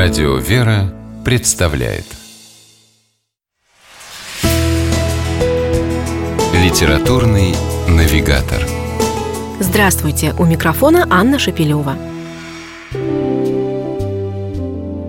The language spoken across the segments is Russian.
Радио «Вера» представляет Литературный навигатор Здравствуйте! У микрофона Анна Шапилева.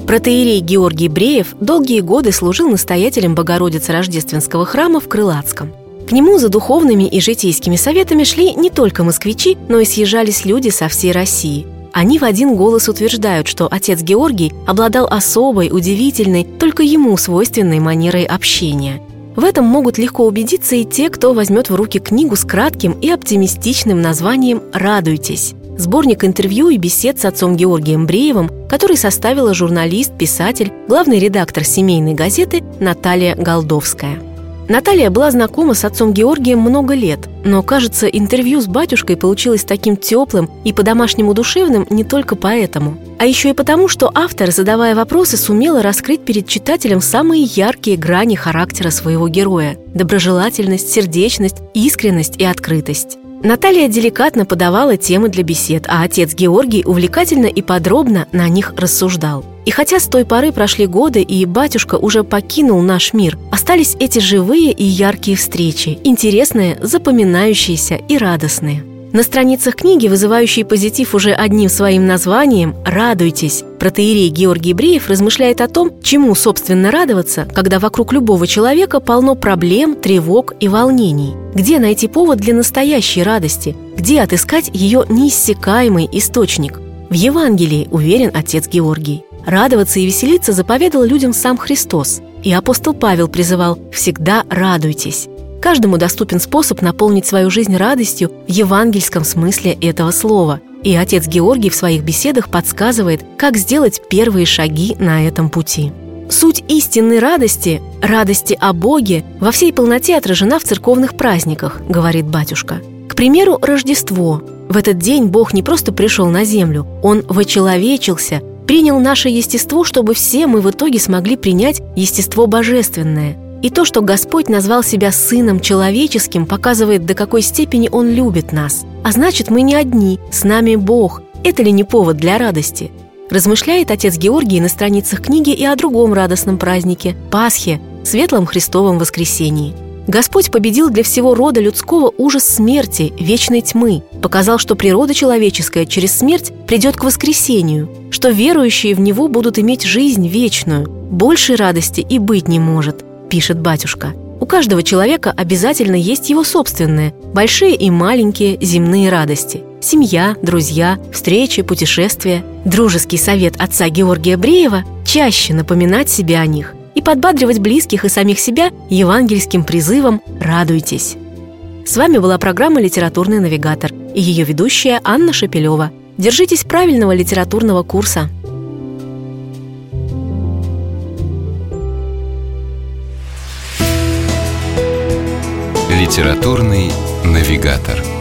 Протеерей Георгий Бреев долгие годы служил настоятелем Богородицы Рождественского храма в Крылатском. К нему за духовными и житейскими советами шли не только москвичи, но и съезжались люди со всей России – они в один голос утверждают, что отец Георгий обладал особой, удивительной, только ему свойственной манерой общения. В этом могут легко убедиться и те, кто возьмет в руки книгу с кратким и оптимистичным названием «Радуйтесь». Сборник интервью и бесед с отцом Георгием Бреевым, который составила журналист, писатель, главный редактор семейной газеты Наталья Голдовская. Наталья была знакома с отцом Георгием много лет, но, кажется, интервью с батюшкой получилось таким теплым и по-домашнему душевным не только поэтому, а еще и потому, что автор, задавая вопросы, сумела раскрыть перед читателем самые яркие грани характера своего героя – доброжелательность, сердечность, искренность и открытость. Наталья деликатно подавала темы для бесед, а отец Георгий увлекательно и подробно на них рассуждал. И хотя с той поры прошли годы, и батюшка уже покинул наш мир, остались эти живые и яркие встречи, интересные, запоминающиеся и радостные. На страницах книги, вызывающей позитив уже одним своим названием «Радуйтесь», протеерей Георгий Бреев размышляет о том, чему, собственно, радоваться, когда вокруг любого человека полно проблем, тревог и волнений. Где найти повод для настоящей радости? Где отыскать ее неиссякаемый источник? В Евангелии, уверен отец Георгий. Радоваться и веселиться заповедал людям сам Христос. И апостол Павел призывал «всегда радуйтесь». Каждому доступен способ наполнить свою жизнь радостью в евангельском смысле этого слова. И отец Георгий в своих беседах подсказывает, как сделать первые шаги на этом пути. Суть истинной радости, радости о Боге, во всей полноте отражена в церковных праздниках, говорит батюшка. К примеру, Рождество. В этот день Бог не просто пришел на землю, Он вочеловечился, принял наше естество, чтобы все мы в итоге смогли принять естество божественное – и то, что Господь назвал себя Сыном Человеческим, показывает, до какой степени Он любит нас. А значит, мы не одни, с нами Бог. Это ли не повод для радости? Размышляет отец Георгий на страницах книги и о другом радостном празднике – Пасхе, Светлом Христовом Воскресении. Господь победил для всего рода людского ужас смерти, вечной тьмы, показал, что природа человеческая через смерть придет к воскресению, что верующие в Него будут иметь жизнь вечную. Большей радости и быть не может – пишет батюшка. У каждого человека обязательно есть его собственные, большие и маленькие земные радости. Семья, друзья, встречи, путешествия. Дружеский совет отца Георгия Бреева – чаще напоминать себе о них и подбадривать близких и самих себя евангельским призывом «Радуйтесь». С вами была программа «Литературный навигатор» и ее ведущая Анна Шапилева. Держитесь правильного литературного курса – Литературный навигатор.